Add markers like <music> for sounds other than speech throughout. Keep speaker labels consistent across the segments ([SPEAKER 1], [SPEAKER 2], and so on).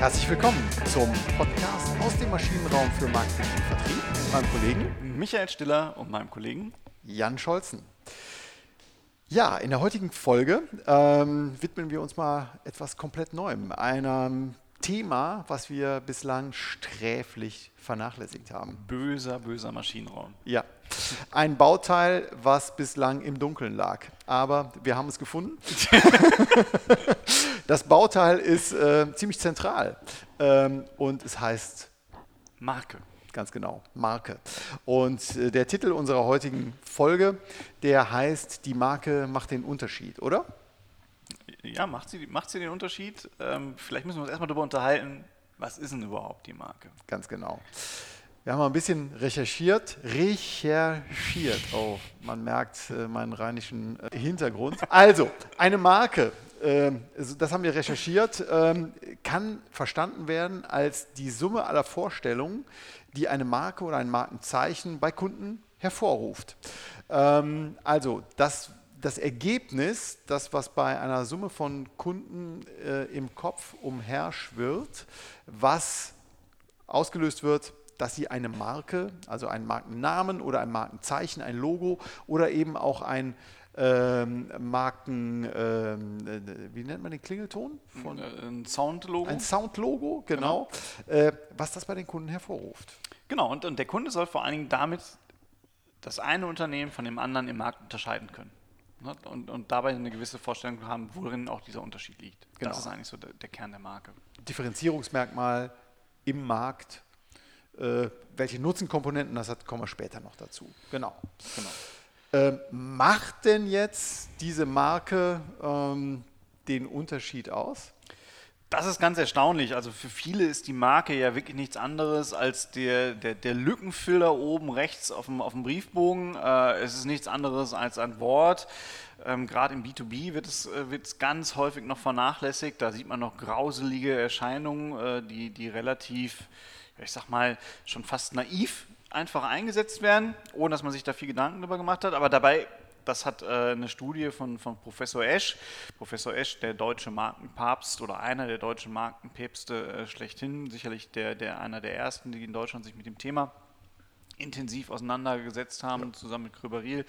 [SPEAKER 1] Herzlich willkommen zum Podcast aus dem Maschinenraum für Marketing und Vertrieb mit meinem Kollegen
[SPEAKER 2] Michael Stiller und meinem Kollegen
[SPEAKER 1] Jan Scholzen. Ja, in der heutigen Folge ähm, widmen wir uns mal etwas komplett Neuem, einem Thema, was wir bislang sträflich vernachlässigt haben.
[SPEAKER 2] Böser, böser Maschinenraum.
[SPEAKER 1] Ja, ein Bauteil, was bislang im Dunkeln lag. Aber wir haben es gefunden. <laughs> das Bauteil ist äh, ziemlich zentral ähm, und es heißt
[SPEAKER 2] Marke.
[SPEAKER 1] Ganz genau, Marke. Und äh, der Titel unserer heutigen Folge, der heißt Die Marke macht den Unterschied, oder?
[SPEAKER 2] Ja, macht sie, macht sie den Unterschied? Ähm, vielleicht müssen wir uns erstmal darüber unterhalten, was ist denn überhaupt die Marke?
[SPEAKER 1] Ganz genau. Wir haben ein bisschen recherchiert, recherchiert. Oh, man merkt äh, meinen rheinischen äh, Hintergrund. Also, eine Marke, äh, das haben wir recherchiert, ähm, kann verstanden werden als die Summe aller Vorstellungen, die eine Marke oder ein Markenzeichen bei Kunden hervorruft. Ähm, also, das das Ergebnis, das, was bei einer Summe von Kunden äh, im Kopf umherschwirrt, was ausgelöst wird, dass sie eine Marke, also einen Markennamen oder ein Markenzeichen, ein Logo oder eben auch ein ähm, Marken, ähm, äh, wie nennt man den Klingelton?
[SPEAKER 2] Von, äh, ein Soundlogo.
[SPEAKER 1] Ein Soundlogo, genau. genau. Äh, was das bei den Kunden hervorruft.
[SPEAKER 2] Genau, und, und der Kunde soll vor allen Dingen damit das eine Unternehmen von dem anderen im Markt unterscheiden können. Ne? Und, und, dabei eine gewisse Vorstellung haben, worin auch dieser Unterschied liegt. Genau. Das ist eigentlich so der, der Kern der Marke.
[SPEAKER 1] Differenzierungsmerkmal im Markt, welche Nutzenkomponenten das hat, kommen wir später noch dazu. Genau. genau. Ähm, macht denn jetzt diese Marke ähm, den Unterschied aus?
[SPEAKER 2] Das ist ganz erstaunlich. Also für viele ist die Marke ja wirklich nichts anderes als der, der, der Lückenfüller oben rechts auf dem, auf dem Briefbogen. Äh, es ist nichts anderes als ein Wort. Ähm, Gerade im B2B wird es, äh, wird es ganz häufig noch vernachlässigt. Da sieht man noch grauselige Erscheinungen, äh, die, die relativ, ich sag mal, schon fast naiv einfach eingesetzt werden, ohne dass man sich da viel Gedanken darüber gemacht hat. Aber dabei das hat äh, eine Studie von, von Professor Esch. Professor Esch, der deutsche Markenpapst oder einer der deutschen Markenpäpste äh, schlechthin, sicherlich der, der, einer der ersten, die in Deutschland sich mit dem Thema intensiv auseinandergesetzt haben, ja. zusammen mit Kröberil.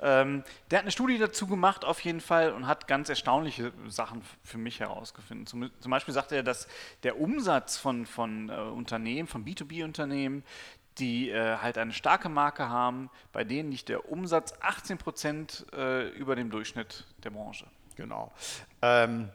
[SPEAKER 2] Ähm, der hat eine Studie dazu gemacht, auf jeden Fall, und hat ganz erstaunliche Sachen für mich herausgefunden. Zum, zum Beispiel sagte er, dass der Umsatz von, von äh, Unternehmen, von B2B-Unternehmen, die äh, halt eine starke Marke haben, bei denen liegt der Umsatz 18 Prozent äh, über dem Durchschnitt der Branche.
[SPEAKER 1] Genau. Ähm,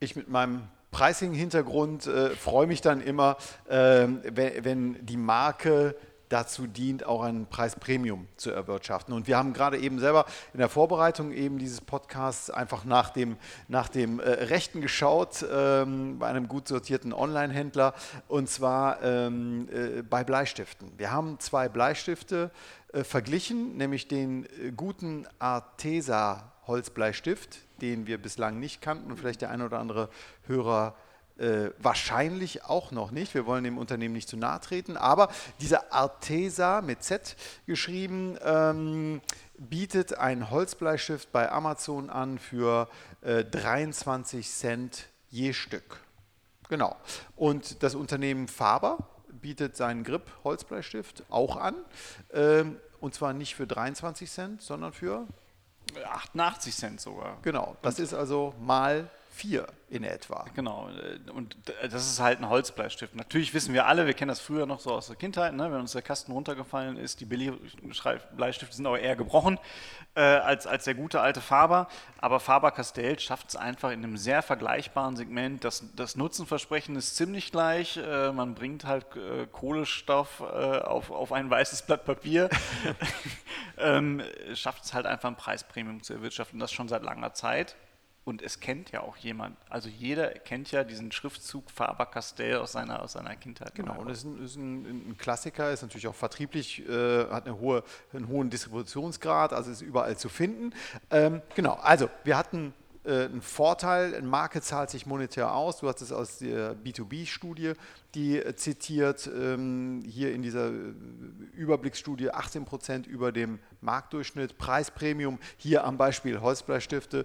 [SPEAKER 1] ich mit meinem Pricing-Hintergrund äh, freue mich dann immer, ähm, wenn, wenn die Marke dazu dient, auch ein Preispremium zu erwirtschaften. Und wir haben gerade eben selber in der Vorbereitung eben dieses Podcasts einfach nach dem, nach dem äh, Rechten geschaut ähm, bei einem gut sortierten Online-Händler und zwar ähm, äh, bei Bleistiften. Wir haben zwei Bleistifte äh, verglichen, nämlich den äh, guten Artesa Holzbleistift, den wir bislang nicht kannten und vielleicht der eine oder andere Hörer wahrscheinlich auch noch nicht. Wir wollen dem Unternehmen nicht zu nahe treten. Aber dieser Artesa mit Z geschrieben ähm, bietet einen Holzbleistift bei Amazon an für äh, 23 Cent je Stück. Genau. Und das Unternehmen Faber bietet seinen Grip Holzbleistift auch an. Ähm, und zwar nicht für 23 Cent, sondern für
[SPEAKER 2] 88 Cent sogar.
[SPEAKER 1] Genau. Das ist also mal vier in etwa.
[SPEAKER 2] Genau, und das ist halt ein Holzbleistift. Natürlich wissen wir alle, wir kennen das früher noch so aus der Kindheit, ne? wenn uns der Kasten runtergefallen ist, die billigen Bleistifte sind aber eher gebrochen äh, als, als der gute alte Faber. Aber Faber-Castell schafft es einfach in einem sehr vergleichbaren Segment. Das, das Nutzenversprechen ist ziemlich gleich. Äh, man bringt halt äh, Kohlenstoff äh, auf, auf ein weißes Blatt Papier. <laughs> <laughs> ähm, schafft es halt einfach ein Preispremium zu erwirtschaften, das schon seit langer Zeit. Und es kennt ja auch jemand. Also jeder kennt ja diesen Schriftzug Faber-Castell aus seiner, aus seiner Kindheit.
[SPEAKER 1] Genau, und das ist, ein, ist ein, ein, Klassiker, ist natürlich auch vertrieblich, äh, hat eine hohe, einen hohen Distributionsgrad, also ist überall zu finden. Ähm, genau, also wir hatten ein Vorteil. Eine Marke zahlt sich monetär aus. Du hast es aus der B2B-Studie, die äh, zitiert, ähm, hier in dieser äh, Überblicksstudie 18 Prozent über dem Marktdurchschnitt. Preispremium hier am Beispiel Holzbleistifte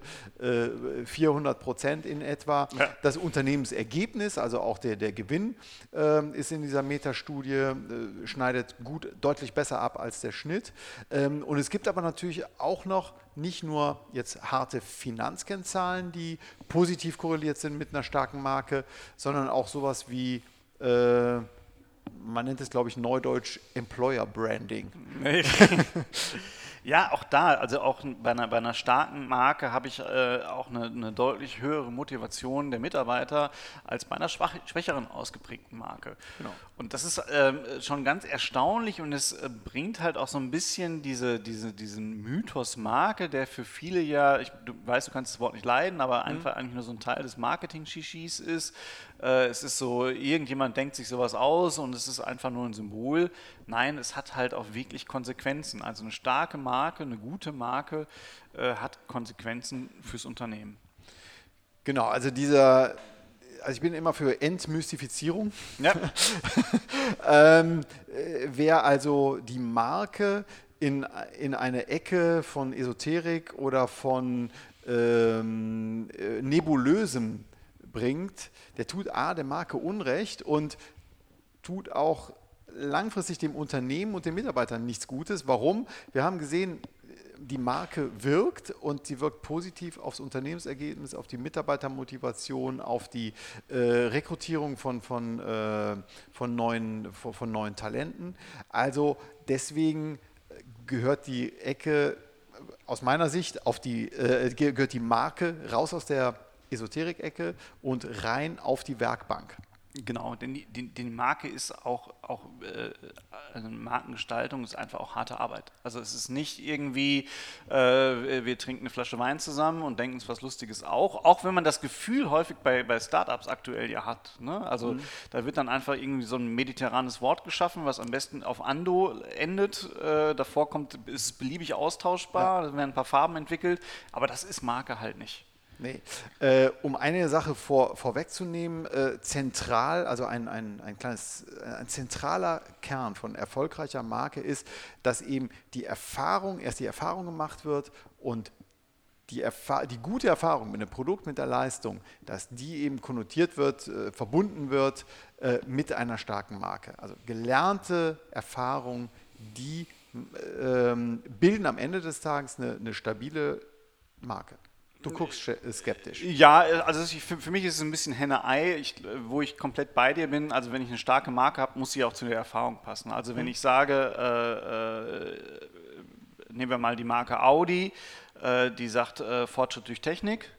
[SPEAKER 1] 400 Prozent in etwa. Ja. Das Unternehmensergebnis, also auch der, der Gewinn, ähm, ist in dieser Metastudie, schneidet gut, deutlich besser ab als der Schnitt. Ähm, und es gibt aber natürlich auch noch nicht nur jetzt harte Finanzkennzahlen, die positiv korreliert sind mit einer starken Marke, sondern auch sowas wie, äh, man nennt es glaube ich neudeutsch Employer Branding. <laughs>
[SPEAKER 2] Ja, auch da, also auch bei einer, bei einer starken Marke habe ich äh, auch eine, eine, deutlich höhere Motivation der Mitarbeiter als bei einer schwach, schwächeren ausgeprägten Marke. Genau. Und das ist äh, schon ganz erstaunlich und es äh, bringt halt auch so ein bisschen diese, diese, diesen Mythos Marke, der für viele ja, ich du weißt, du kannst das Wort nicht leiden, aber mhm. einfach eigentlich nur so ein Teil des Marketing-Shishis ist. Äh, es ist so, irgendjemand denkt sich sowas aus und es ist einfach nur ein Symbol. Nein, es hat halt auch wirklich Konsequenzen. Also eine starke Marke, eine gute Marke äh, hat Konsequenzen fürs Unternehmen.
[SPEAKER 1] Genau, also dieser, also ich bin immer für Entmystifizierung. Ja. <laughs> ähm, äh, wer also die Marke in, in eine Ecke von Esoterik oder von ähm, äh, Nebulösem bringt, der tut A, der Marke Unrecht und tut auch langfristig dem Unternehmen und den Mitarbeitern nichts Gutes. Warum? Wir haben gesehen, die Marke wirkt und sie wirkt positiv aufs Unternehmensergebnis, auf die Mitarbeitermotivation, auf die äh, Rekrutierung von, von, äh, von, neuen, von, von neuen Talenten. Also deswegen gehört die Ecke aus meiner Sicht auf die, äh, gehört die Marke raus aus der Esoterik-Ecke und rein auf die Werkbank.
[SPEAKER 2] Genau, denn die, die, die, Marke ist auch, auch äh, also Markengestaltung ist einfach auch harte Arbeit. Also es ist nicht irgendwie, äh, wir trinken eine Flasche Wein zusammen und denken uns was Lustiges auch, auch wenn man das Gefühl häufig bei, bei Startups aktuell ja hat. Ne? Also mhm. da wird dann einfach irgendwie so ein mediterranes Wort geschaffen, was am besten auf Ando endet. Äh, davor kommt, ist es beliebig austauschbar, ja. da werden ein paar Farben entwickelt, aber das ist Marke halt nicht.
[SPEAKER 1] Nee. Äh, um eine Sache vor, vorwegzunehmen, äh, zentral, also ein, ein, ein, kleines, ein zentraler Kern von erfolgreicher Marke ist, dass eben die Erfahrung, erst die Erfahrung gemacht wird und die, die gute Erfahrung mit dem Produkt, mit der Leistung, dass die eben konnotiert wird, äh, verbunden wird äh, mit einer starken Marke. Also gelernte Erfahrung, die ähm, bilden am Ende des Tages eine, eine stabile Marke. Du guckst skeptisch.
[SPEAKER 2] Ja, also für, mich ist es ein bisschen Henne-Ei, wo ich komplett bei dir bin. Also wenn ich eine starke Marke habe, muss sie auch zu der Erfahrung passen. Also wenn mhm. ich sage, äh, äh, nehmen wir mal die Marke Audi, äh, die sagt äh, Fortschritt durch Technik,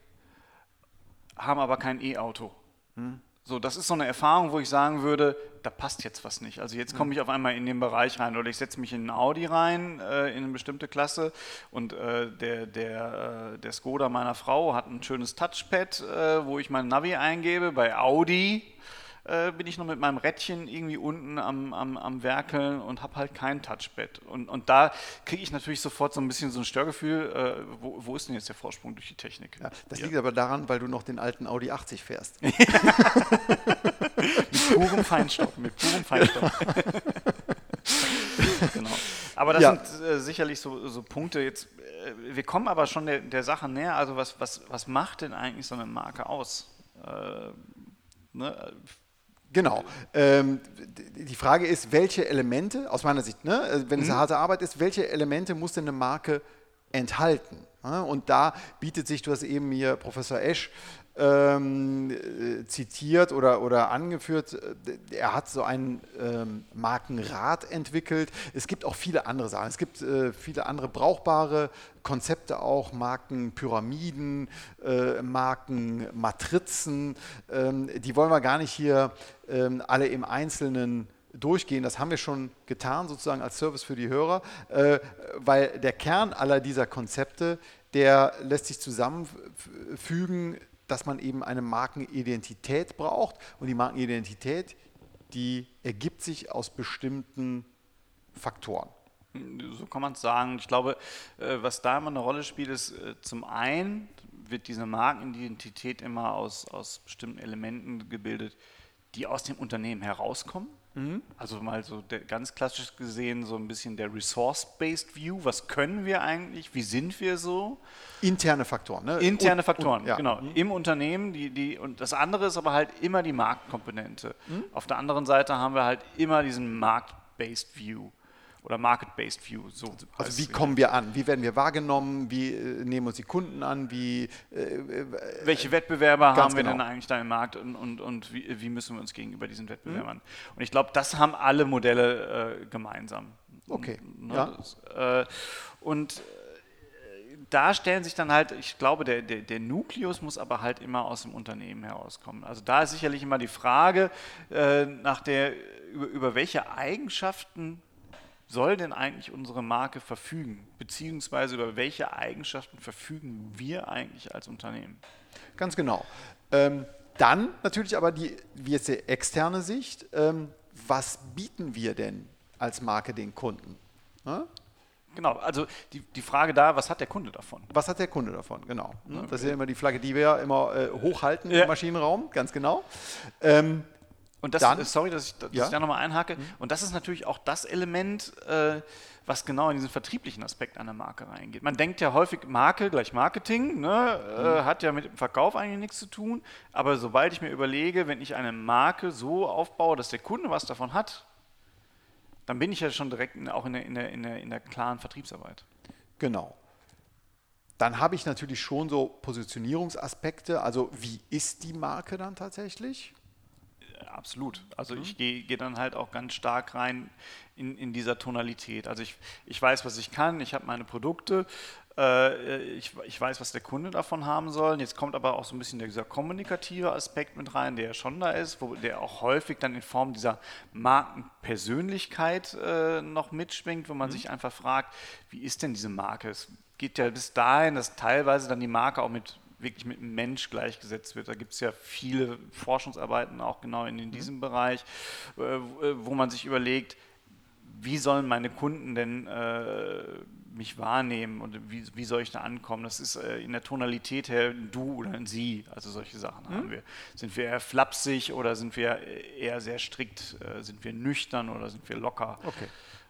[SPEAKER 2] haben aber kein E-Auto. Mhm. So, das ist so eine Erfahrung, wo ich sagen würde, da passt jetzt was nicht. Also jetzt komme ich auf einmal in den Bereich rein oder ich setze mich in einen Audi rein, äh, in eine bestimmte Klasse und äh, der, der, äh, der Skoda meiner Frau hat ein schönes Touchpad, äh, wo ich mein Navi eingebe. Bei Audi äh, bin ich noch mit meinem Rädchen irgendwie unten am, am, am Werkeln und habe halt kein Touchpad. Und, und da kriege ich natürlich sofort so ein bisschen so ein Störgefühl, äh, wo, wo, ist denn jetzt der Vorsprung durch die Technik?
[SPEAKER 1] Ja, das ja. liegt aber daran, weil du noch den alten Audi 80 fährst. <laughs> <laughs>
[SPEAKER 2] Feinstaub, mit purem Feinstaub. <laughs> genau. Aber das ja. sind äh, sicherlich so, so, Punkte jetzt. Äh, wir kommen aber schon der, der Sache näher. Also was, was, was macht denn eigentlich so eine Marke aus? Äh,
[SPEAKER 1] ne? Genau. Ähm, die Frage ist, welche Elemente, aus meiner Sicht, ne, äh, wenn es eine mhm. harte Arbeit ist, welche Elemente muss denn eine Marke enthalten? Und da bietet sich, du hast eben hier Professor Esch ähm, äh, zitiert oder, oder angeführt, er hat so einen ähm, Markenrat entwickelt. Es gibt auch viele andere Sachen. Es gibt äh, viele andere brauchbare Konzepte auch, Markenpyramiden, äh, Markenmatrizen. Ähm, die wollen wir gar nicht hier ähm, alle im Einzelnen durchgehen. Das haben wir schon getan, sozusagen als Service für die Hörer, äh, weil der Kern aller dieser Konzepte, der lässt sich zusammenfügen dass man eben eine Markenidentität braucht. Und die Markenidentität, die ergibt sich aus bestimmten Faktoren.
[SPEAKER 2] So kann man es sagen. Ich glaube, äh, was da immer eine Rolle spielt, ist äh, zum einen, wird diese Markenidentität immer aus, aus bestimmten Elementen gebildet, die aus dem Unternehmen herauskommen. Mhm. Also mal so der, ganz klassisch gesehen so ein bisschen der Resource-Based View. Was können wir eigentlich? Wie sind wir so?
[SPEAKER 1] Interne Faktoren, ne?
[SPEAKER 2] Interne und, Faktoren, und, ja. genau. Mhm. Im Unternehmen. Die, die, und das andere ist aber halt immer die Marktkomponente. Mhm. Auf der anderen Seite haben wir halt immer diesen Markt-Based View oder Market-Based View. So
[SPEAKER 1] also wie kommen wir an? Wie werden wir wahrgenommen? Wie äh, nehmen uns die Kunden an? Wie, äh,
[SPEAKER 2] äh Welche Wettbewerber haben wir genau. denn eigentlich da im Markt und, und, und wie, wie, müssen wir uns gegenüber diesen Wettbewerbern? Mhm. Und ich glaube, das haben alle Modelle äh, gemeinsam.
[SPEAKER 1] Okay.
[SPEAKER 2] Ne, ja. Das, äh, und äh, da stellen sich dann halt, ich glaube, der, der, der Nukleus muss aber halt immer aus dem Unternehmen herauskommen. Also da ist sicherlich immer die Frage nach der, über, über welche Eigenschaften soll denn eigentlich unsere Marke verfügen? Beziehungsweise über welche Eigenschaften verfügen wir eigentlich als Unternehmen?
[SPEAKER 1] Ganz genau. Ähm, dann natürlich aber die, wie jetzt die externe Sicht, ähm, was bieten wir denn als Marke den Kunden?
[SPEAKER 2] Ja? Genau, also die, die Frage da, was hat der Kunde davon?
[SPEAKER 1] Was hat der Kunde davon, genau. Okay. Das ist ja immer die Flagge, die wir ja immer äh, hochhalten ja. im Maschinenraum, ganz genau. Ähm,
[SPEAKER 2] und das, Dann, sorry, dass ich, dass ja? ich da nochmal einhake. Mhm. Und das ist natürlich auch das Element, äh, was genau in diesen vertrieblichen Aspekt einer Marke reingeht. Man denkt ja häufig, Marke gleich Marketing, ne, äh, mhm. äh, hat ja mit dem Verkauf eigentlich nichts zu tun. Aber sobald ich mir überlege, wenn ich eine Marke so aufbaue, dass der Kunde was davon hat, dann bin ich ja schon direkt in, auch in der, in, der, in, der, in der klaren Vertriebsarbeit.
[SPEAKER 1] Genau. Dann habe ich natürlich schon so Positionierungsaspekte. Also wie ist die Marke dann tatsächlich?
[SPEAKER 2] Absolut. Also mhm. ich gehe geh dann halt auch ganz stark rein in, in dieser Tonalität. Also ich, ich weiß, was ich kann, ich habe meine Produkte, äh, ich, ich weiß, was der Kunde davon haben soll. Jetzt kommt aber auch so ein bisschen dieser kommunikative Aspekt mit rein, der ja schon da ist, wo der auch häufig dann in Form dieser Markenpersönlichkeit äh, noch mitschwingt, wo man mhm. sich einfach fragt, wie ist denn diese Marke? Es geht ja bis dahin, dass teilweise dann die Marke auch mit wirklich mit einem Mensch gleichgesetzt wird. Da gibt es ja viele Forschungsarbeiten auch genau in, in mhm. diesem Bereich, äh, wo man sich überlegt, wie sollen meine Kunden denn äh, mich wahrnehmen und wie, wie, soll ich da ankommen? Das ist äh, in der Tonalität her ein Du oder ein Sie, also solche Sachen mhm. haben wir. Sind wir eher flapsig oder sind wir eher sehr strikt? Äh, sind wir nüchtern oder sind wir locker?
[SPEAKER 1] Okay.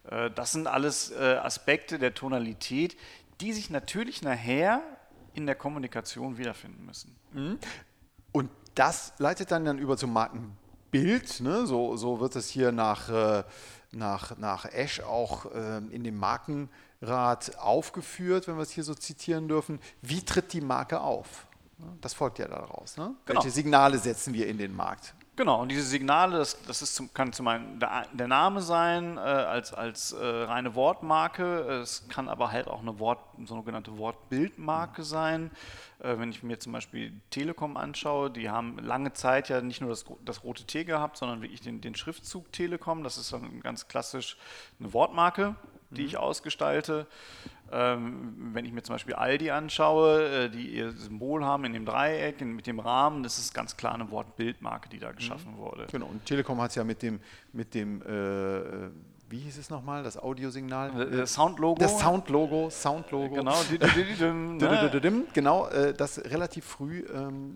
[SPEAKER 2] Äh, das sind alles äh, Aspekte der Tonalität, die sich natürlich nachher in der Kommunikation wiederfinden müssen. Mhm.
[SPEAKER 1] Und das leitet dann, dann über zum Markenbild. Ne? So, so wird es hier nach, äh, nach, nach Esch auch äh, in dem Markenrat aufgeführt, wenn wir es hier so zitieren dürfen. Wie tritt die Marke auf? Das folgt ja daraus. Ne? Genau. Welche Signale setzen wir in den Markt?
[SPEAKER 2] Genau, und diese Signale, das, das ist zum, kann zum einen der, der Name sein, äh, als, als äh, reine Wortmarke. Es kann aber halt auch eine Wort, sogenannte Wortbildmarke sein. Äh, wenn ich mir zum Beispiel Telekom anschaue, die haben lange Zeit ja nicht nur das, das rote T gehabt, sondern wirklich den, den Schriftzug Telekom. Das ist dann ganz klassisch eine Wortmarke, die mhm. ich ausgestalte. Ähm, wenn ich mir zum Beispiel Aldi anschaue, äh, die ihr Symbol haben in dem Dreieck, mit dem Rahmen, das ist ganz klar eine Wortbildmarke, die da geschaffen mhm. wurde.
[SPEAKER 1] Genau, und Telekom hat es ja mit dem, mit dem äh, wie hieß es nochmal, das Audiosignal?
[SPEAKER 2] Das äh, Soundlogo.
[SPEAKER 1] Das Soundlogo, Soundlogo.
[SPEAKER 2] Genau, <laughs>
[SPEAKER 1] ne? genau äh, das relativ früh ähm,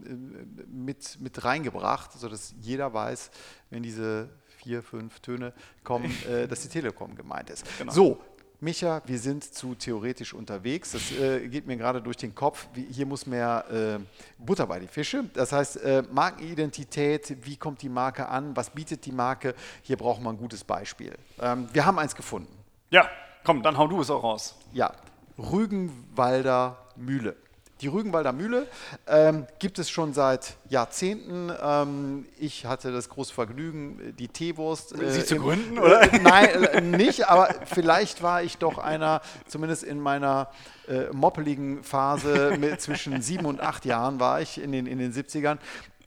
[SPEAKER 1] mit, mit reingebracht, sodass jeder weiß, wenn diese vier, fünf Töne kommen, <laughs> äh, dass die Telekom gemeint ist. Genau. So, Micha, wir sind zu theoretisch unterwegs. Das äh, geht mir gerade durch den Kopf. Wie, hier muss mehr äh, Butter bei die Fische. Das heißt, äh, Markenidentität, wie kommt die Marke an, was bietet die Marke? Hier braucht man ein gutes Beispiel. Ähm, wir haben eins gefunden.
[SPEAKER 2] Ja, komm, dann hau du es auch raus.
[SPEAKER 1] Ja, Rügenwalder Mühle. Die Rügenwalder Mühle ähm, gibt es schon seit Jahrzehnten. Ähm, ich hatte das große Vergnügen, die Teewurst.
[SPEAKER 2] Äh, Sie zu gründen, oder?
[SPEAKER 1] Äh, nein, äh, nicht, aber vielleicht war ich doch einer, zumindest in meiner äh, moppeligen Phase mit zwischen sieben und acht Jahren war ich in den, in den 70ern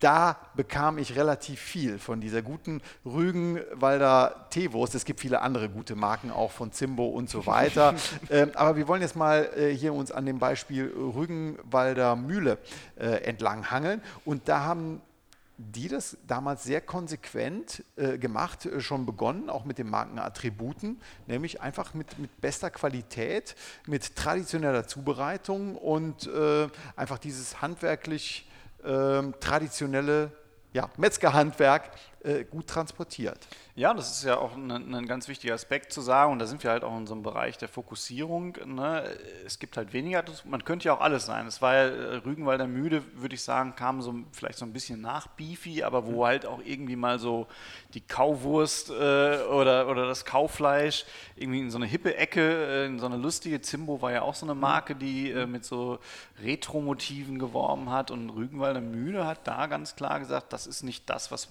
[SPEAKER 1] da bekam ich relativ viel von dieser guten Rügenwalder Teewurst. Es gibt viele andere gute Marken, auch von Zimbo und so weiter. <laughs> ähm, aber wir wollen jetzt mal äh, hier uns an dem Beispiel Rügenwalder Mühle äh, entlang hangeln. Und da haben die das damals sehr konsequent äh, gemacht, äh, schon begonnen, auch mit den Markenattributen, nämlich einfach mit, mit bester Qualität, mit traditioneller Zubereitung und äh, einfach dieses handwerklich ähm, traditionelle ja, Metzgerhandwerk äh, gut transportiert.
[SPEAKER 2] Ja, das ist ja auch ein, ein, ganz wichtiger Aspekt zu sagen und da sind wir halt auch in so einem Bereich der Fokussierung. Ne? Es gibt halt weniger, man könnte ja auch alles sein. Es war ja äh, Rügenwalder Müde, würde ich sagen, kam so vielleicht so ein bisschen nach Beefy, aber wo halt auch irgendwie mal so die Kauwurst äh, oder, oder das Kaufleisch irgendwie in so eine hippe Ecke, äh, in so eine lustige, Zimbo war ja auch so eine Marke, die äh, mit so Retro-Motiven geworben hat und Rügenwalder Mühle hat da ganz klar gesagt, das ist nicht das, was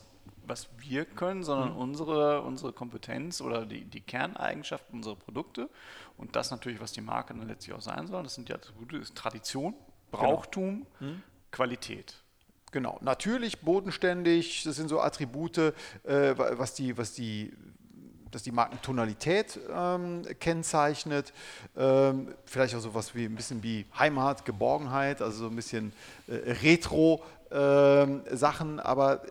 [SPEAKER 2] was wir können, sondern mhm. unsere, unsere Kompetenz oder die, die Kerneigenschaften unserer Produkte und das natürlich, was die Marke dann letztlich auch sein soll. Das sind ja gute Tradition, genau. Brauchtum, genau. mhm. Qualität.
[SPEAKER 1] Genau, natürlich, bodenständig, das sind so Attribute, äh, was die, was die dass die Markentonalität ähm, kennzeichnet. Ähm, vielleicht auch so was wie ein bisschen wie Heimat, Geborgenheit, also so ein bisschen äh, Retro-Sachen, ähm, aber äh,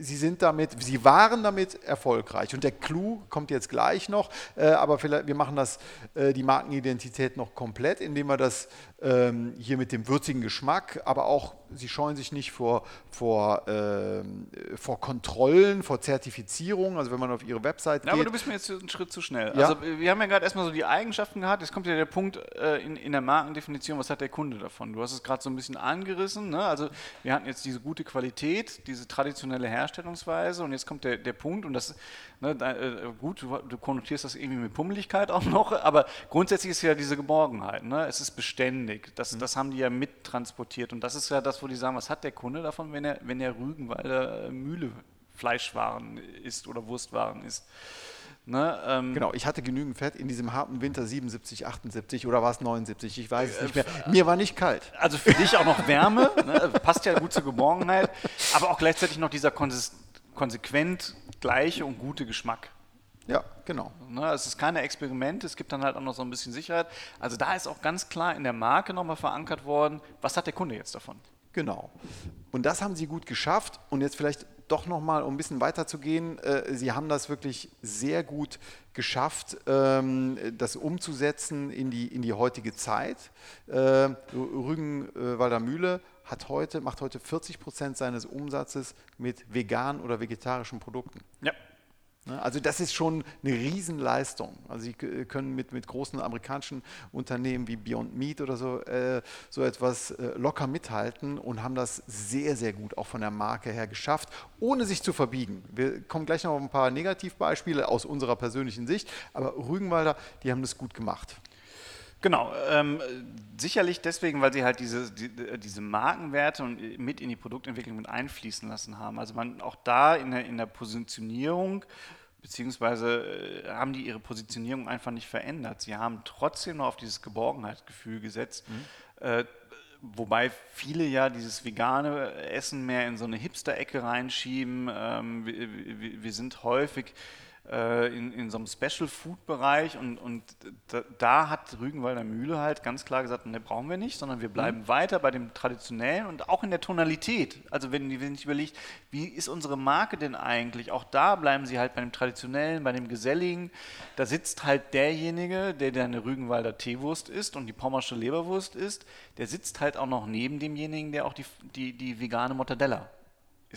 [SPEAKER 1] sie sind damit, sie waren damit erfolgreich. Und der Clou kommt jetzt gleich noch, äh, aber vielleicht, wir machen das, äh, die Markenidentität noch komplett, indem wir das ähm, hier mit dem würzigen Geschmack, aber auch, sie scheuen sich nicht vor, vor, ähm, vor Kontrollen, vor Zertifizierung, also wenn man auf ihre Website
[SPEAKER 2] ja, geht. aber du bist mir jetzt einen Schritt zu schnell. Ja? Also wir haben ja gerade erstmal so die Eigenschaften gehabt, jetzt kommt ja der Punkt äh, in, in der Markendefinition, was hat der Kunde davon? Du hast es gerade so ein bisschen angerissen, ne? also wir hatten jetzt diese gute Qualität, diese traditionelle Herstellungsweise und jetzt kommt der, der Punkt und das, ne, da, äh, gut, du, du, konnotierst das irgendwie mit Pummeligkeit auch noch, aber grundsätzlich ist ja diese Geborgenheit, ne? es ist beständig. Das, mhm. das haben die ja mittransportiert. Und das ist ja das, wo die sagen, was hat der Kunde davon, wenn er, wenn er Rügenwalder Mühle Fleischwaren isst oder Wurstwaren isst.
[SPEAKER 1] Ne, ähm genau, ich hatte genügend Fett in diesem harten Winter 77, 78 oder war es 79, ich weiß es nicht mehr. Äh, Mir war nicht kalt.
[SPEAKER 2] Also für dich auch noch Wärme, ne, passt ja gut zur Geborgenheit, aber auch gleichzeitig noch dieser konsequent gleiche und gute Geschmack.
[SPEAKER 1] Ja, genau.
[SPEAKER 2] Ne, es ist keine Experimente, es gibt dann halt auch noch so ein bisschen Sicherheit. Also da ist auch ganz klar in der Marke nochmal verankert worden, was hat der Kunde jetzt davon?
[SPEAKER 1] Genau. Und das haben sie gut geschafft. Und jetzt vielleicht doch nochmal, um ein bisschen weiter zu gehen, äh, sie haben das wirklich sehr gut geschafft, ähm, das umzusetzen in die, in die heutige Zeit. Äh, Rügenwalder Mühle hat heute, macht heute 40 Prozent seines Umsatzes mit veganen oder vegetarischen Produkten.
[SPEAKER 2] Ja.
[SPEAKER 1] Ne? Also das ist schon eine Riesenleistung. Also Sie können mit, mit großen amerikanischen Unternehmen wie Beyond Meat oder so äh, so etwas äh, locker mithalten und haben das sehr, sehr gut auch von der Marke her geschafft, ohne sich zu verbiegen. Wir kommen gleich noch auf ein paar Negativbeispiele aus unserer persönlichen Sicht, aber Rügenwalder, die haben das gut gemacht.
[SPEAKER 2] Genau, ähm, sicherlich deswegen, weil sie halt diese, die, diese Markenwerte und mit in die Produktentwicklung mit einfließen lassen haben. Also man auch da in der, in der Positionierung, beziehungsweise äh, haben die ihre Positionierung einfach nicht verändert. Sie haben trotzdem noch auf dieses Geborgenheitsgefühl gesetzt. Mhm. Äh, wobei viele ja dieses vegane Essen mehr in so eine Hipster-Ecke reinschieben. Ähm, wir, wir, wir, sind häufig äh, in, in so einem Special Food Bereich und, und da, da, hat Rügenwalder Mühle halt ganz klar gesagt, ne, brauchen wir nicht, sondern wir bleiben mhm. weiter bei dem traditionellen und auch in der Tonalität. Also wenn, wenn ich überlegt, wie ist unsere Marke denn eigentlich? Auch da bleiben sie halt bei dem traditionellen, bei dem geselligen. Da sitzt halt derjenige, der eine Rügenwalder Teewurst isst und die pommersche Leberwurst isst, der sitzt halt auch noch neben demjenigen, der auch die, die, die vegane Mortadella.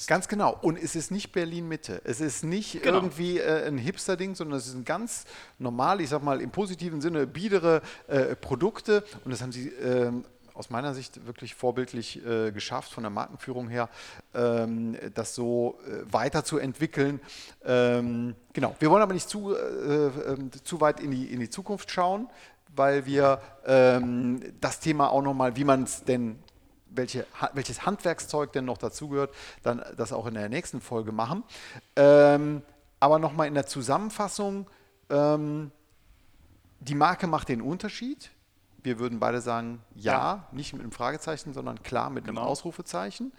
[SPEAKER 1] Ganz genau. Und es ist nicht Berlin-Mitte. Es ist nicht genau. irgendwie äh, ein Hipster-Ding, sondern es ist ein ganz normal, ich sag mal im positiven Sinne, biedere äh, Produkte. Und das haben sie äh, aus meiner Sicht wirklich vorbildlich äh, geschafft, von der Markenführung her, ähm, das so äh, weiterzuentwickeln. Ähm, genau. Wir wollen aber nicht zu, äh, ähm, zu weit in die, in die Zukunft schauen weil wir ähm, das Thema auch nochmal, wie man es denn welche, welches Handwerkszeug denn noch dazugehört, dann das auch in der nächsten Folge machen. Ähm, aber nochmal in der Zusammenfassung, ähm, die Marke macht den Unterschied. Wir würden beide sagen, ja, ja. nicht mit einem Fragezeichen, sondern klar mit genau. einem Ausrufezeichen.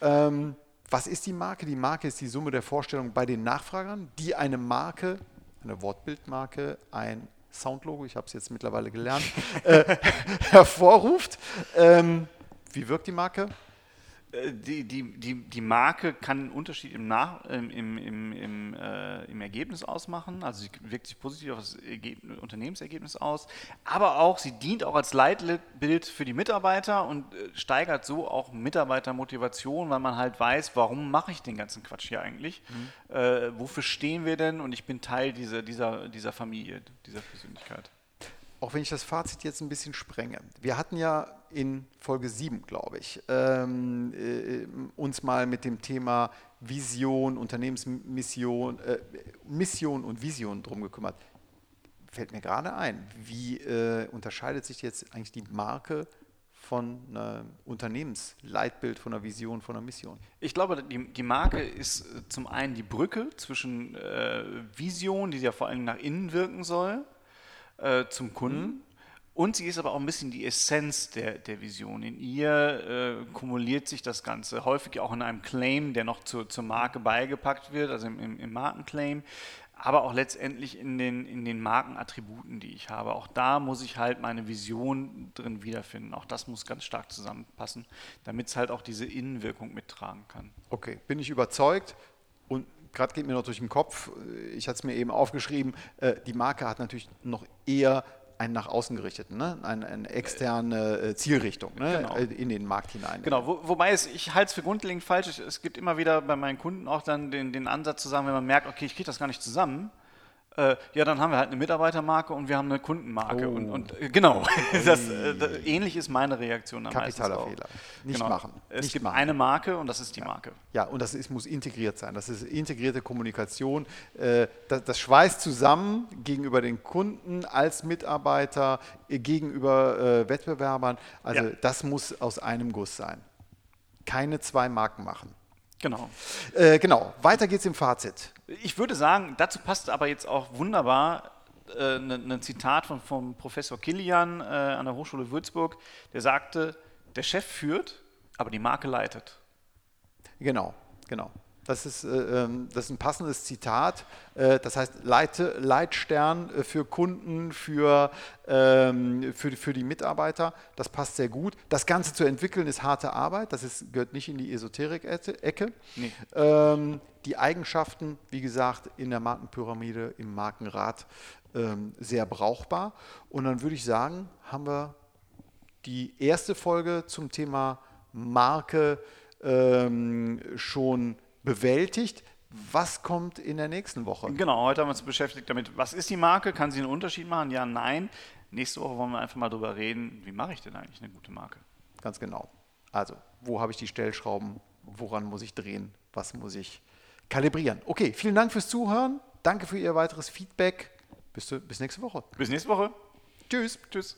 [SPEAKER 1] Ähm, was ist die Marke? Die Marke ist die Summe der Vorstellungen bei den Nachfragern, die eine Marke, eine Wortbildmarke, ein Soundlogo, ich habe es jetzt mittlerweile gelernt, <laughs> äh, <laughs> hervorruft. Ähm, wie wirkt die Marke?
[SPEAKER 2] Äh, die, die, die, die Marke kann einen Unterschied im, Nach, im, im, im, äh, im Ergebnis ausmachen, also sie wirkt sich positiv auf das Ergebnis, Unternehmensergebnis aus, aber auch, sie dient auch als Leitbild für die Mitarbeiter und äh, steigert so auch Mitarbeitermotivation, weil man halt weiß, warum mache ich den ganzen Quatsch hier eigentlich, mhm. äh, wofür stehen wir denn? Und ich bin Teil dieser, dieser, dieser Familie, dieser Persönlichkeit
[SPEAKER 1] auch wenn ich das Fazit jetzt ein bisschen sprenge. Wir hatten ja in Folge 7, glaube ich, ähm, äh, uns mal mit dem Thema Vision, Unternehmensmission, äh, Mission und Vision drum gekümmert. Fällt mir gerade ein, wie äh, unterscheidet sich jetzt eigentlich die Marke von einem Unternehmensleitbild, von einer Vision, von einer Mission?
[SPEAKER 2] Ich glaube, die, die Marke ist äh, zum einen die Brücke zwischen äh, Vision, die ja vor allem nach innen wirken soll, äh, zum Kunden. Mhm. Und sie ist aber auch ein bisschen die Essenz der, der Vision. In ihr äh, kumuliert sich das Ganze häufig auch in einem Claim, der noch zur, zur Marke beigepackt wird, also im, im, Markenclaim, aber auch letztendlich in den, in den Markenattributen, die ich habe. Auch da muss ich halt meine Vision drin wiederfinden. Auch das muss ganz stark zusammenpassen, damit es halt auch diese Innenwirkung mittragen kann.
[SPEAKER 1] Okay, bin ich überzeugt. Und gerade geht mir noch durch den Kopf, ich hatte es mir eben aufgeschrieben, äh, die Marke hat natürlich noch eher einen nach außen gerichteten, ne? eine, eine externe äh, Zielrichtung ne? genau. Äh, in den Markt hinein.
[SPEAKER 2] Genau, Wo, wobei es, ich halte es für grundlegend falsch. Es gibt immer wieder bei meinen Kunden auch dann den, den Ansatz zu sagen, wenn man merkt, okay, ich kriege das gar nicht zusammen, äh, ja, dann haben wir halt eine Mitarbeitermarke und wir haben eine Kundenmarke. Oh. Und, und äh, genau, <laughs> das, äh, das, ähnlich ist meine Reaktion.
[SPEAKER 1] Kapitaler Fehler.
[SPEAKER 2] Nicht genau. machen. Es
[SPEAKER 1] Nicht
[SPEAKER 2] gibt
[SPEAKER 1] machen.
[SPEAKER 2] eine Marke und das ist die ja. Marke.
[SPEAKER 1] Ja, und das ist, muss integriert sein. Das ist integrierte Kommunikation. Äh, das, das, schweißt zusammen gegenüber den Kunden, als Mitarbeiter, äh, gegenüber äh, Wettbewerbern. Also ja. das muss aus einem Guss sein. Keine zwei Marken machen.
[SPEAKER 2] Genau.
[SPEAKER 1] Äh, genau. Weiter geht's im Fazit.
[SPEAKER 2] Ich würde sagen, dazu passt aber jetzt auch wunderbar ein äh, ne, ne Zitat von, vom Professor Kilian äh, an der Hochschule Würzburg, der sagte, der Chef führt, aber die Marke leitet.
[SPEAKER 1] Genau, genau. Das ist, äh, ähm, das ist ein passendes Zitat. Äh, das heißt Leite, Leitstern äh, für Kunden, für, ähm, für, für die Mitarbeiter. Das passt sehr gut. Das Ganze zu entwickeln ist harte Arbeit. Das ist, gehört nicht in die Esoterik-Ecke. Nee. Ähm, die Eigenschaften, wie gesagt, in der Markenpyramide, im Markenrad sehr brauchbar. Und dann würde ich sagen, haben wir die erste Folge zum Thema Marke schon bewältigt. Was kommt in der nächsten Woche?
[SPEAKER 2] Genau, heute haben wir uns beschäftigt damit, was ist die Marke? Kann sie einen Unterschied machen? Ja, nein. Nächste Woche wollen wir einfach mal darüber reden, wie mache ich denn eigentlich eine gute Marke?
[SPEAKER 1] Ganz genau. Also, wo habe ich die Stellschrauben? Woran muss ich drehen? Was muss ich kalibrieren? Okay, vielen Dank fürs Zuhören. Danke für Ihr weiteres Feedback. Bis, bis nächste Woche.
[SPEAKER 2] Bis nächste Woche.
[SPEAKER 1] Tschüss. Tschüss.